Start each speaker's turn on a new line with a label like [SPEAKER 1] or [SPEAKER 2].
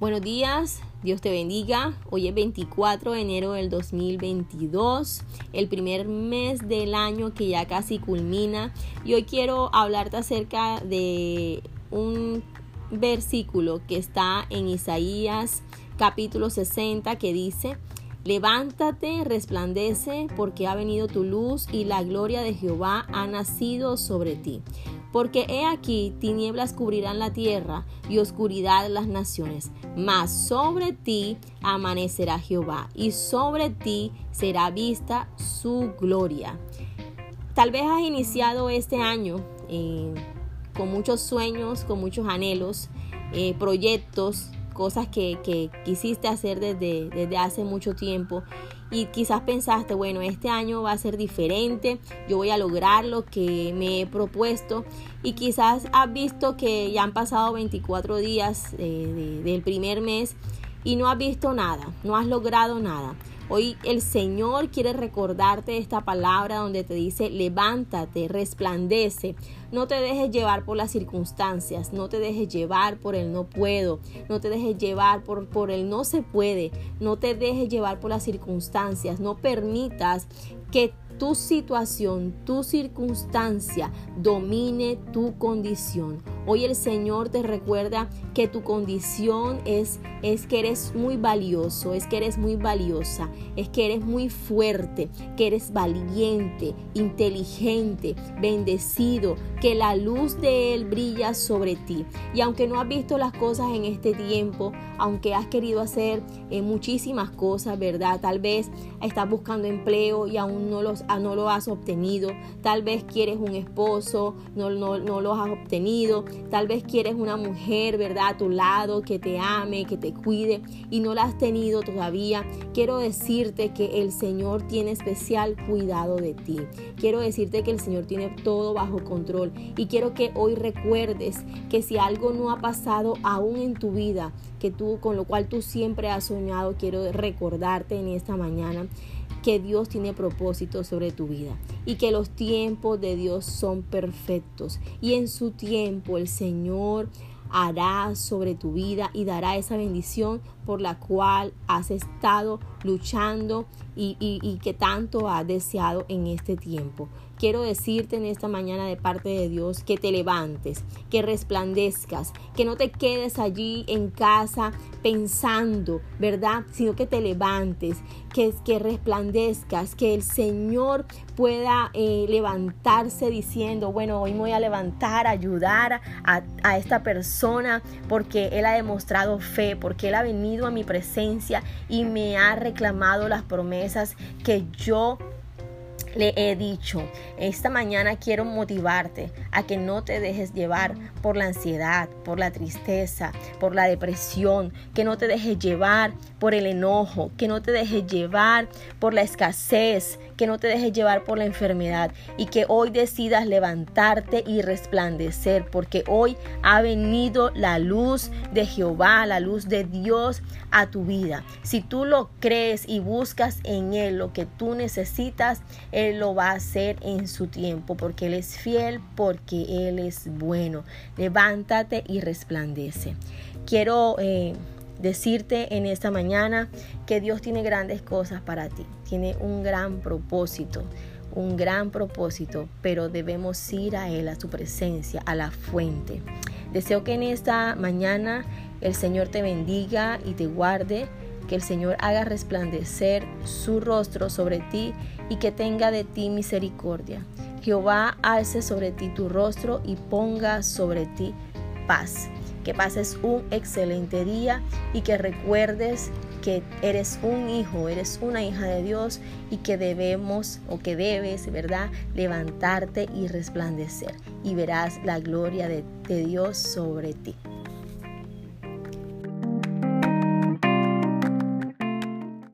[SPEAKER 1] Buenos días, Dios te bendiga. Hoy es 24 de enero del 2022, el primer mes del año que ya casi culmina. Y hoy quiero hablarte acerca de un versículo que está en Isaías capítulo 60 que dice, Levántate, resplandece, porque ha venido tu luz y la gloria de Jehová ha nacido sobre ti. Porque he aquí tinieblas cubrirán la tierra y oscuridad las naciones, mas sobre ti amanecerá Jehová y sobre ti será vista su gloria. Tal vez has iniciado este año eh, con muchos sueños, con muchos anhelos, eh, proyectos, cosas que, quisiste hacer desde, desde hace mucho tiempo y quizás pensaste, bueno, este año va a ser diferente, yo voy a lograr lo que me he propuesto y quizás has visto que ya han pasado 24 días eh, del primer mes y no has visto nada, no has logrado nada. Hoy el Señor quiere recordarte esta palabra donde te dice, levántate, resplandece. No te dejes llevar por las circunstancias, no te dejes llevar por el no puedo, no te dejes llevar por, por el no se puede, no te dejes llevar por las circunstancias, no permitas que tu situación, tu circunstancia domine tu condición. Hoy el Señor te recuerda que tu condición es, es que eres muy valioso, es que eres muy valiosa, es que eres muy fuerte, que eres valiente, inteligente, bendecido, que la luz de Él brilla sobre ti. Y aunque no has visto las cosas en este tiempo, aunque has querido hacer eh, muchísimas cosas, ¿verdad? Tal vez estás buscando empleo y aún no los no lo has obtenido, tal vez quieres un esposo, no, no, no lo has obtenido, tal vez quieres una mujer, ¿verdad? A tu lado que te ame, que te cuide y no la has tenido todavía. Quiero decirte que el Señor tiene especial cuidado de ti. Quiero decirte que el Señor tiene todo bajo control y quiero que hoy recuerdes que si algo no ha pasado aún en tu vida, que tú con lo cual tú siempre has soñado, quiero recordarte en esta mañana que Dios tiene propósito sobre tu vida y que los tiempos de Dios son perfectos. Y en su tiempo el Señor hará sobre tu vida y dará esa bendición por la cual has estado luchando y, que tanto has deseado en este tiempo. Quiero decirte en esta mañana de parte de Dios que te levantes, que resplandezcas, que no te quedes allí en casa pensando, ¿verdad? Sino que te levantes, que, que resplandezcas, que el Señor pueda eh, levantarse diciendo, bueno, hoy me voy a levantar, ayudar a, a esta persona porque Él ha demostrado fe, porque Él ha a mi presencia y me ha reclamado las promesas que yo le he dicho, esta mañana quiero motivarte a que no te dejes llevar por la ansiedad, por la tristeza, por la depresión, que no te dejes llevar por el enojo, que no te dejes llevar por la escasez, que no te dejes llevar por la enfermedad y que hoy decidas levantarte y resplandecer, porque hoy ha venido la luz de Jehová, la luz de Dios a tu vida. Si tú lo crees y buscas en Él lo que tú necesitas, Él lo va a hacer en su tiempo, porque Él es fiel, porque Él es bueno. Levántate y resplandece. Quiero... Eh, decirte en esta mañana que Dios tiene grandes cosas para ti, tiene un gran propósito, un gran propósito, pero debemos ir a Él, a su presencia, a la fuente. Deseo que en esta mañana el Señor te bendiga y te guarde, que el Señor haga resplandecer su rostro sobre ti y que tenga de ti misericordia. Jehová alce sobre ti tu rostro y ponga sobre ti paz. Que pases un excelente día y que recuerdes que eres un hijo, eres una hija de Dios y que debemos o que debes, ¿verdad?, levantarte y resplandecer y verás la gloria de, de Dios sobre ti.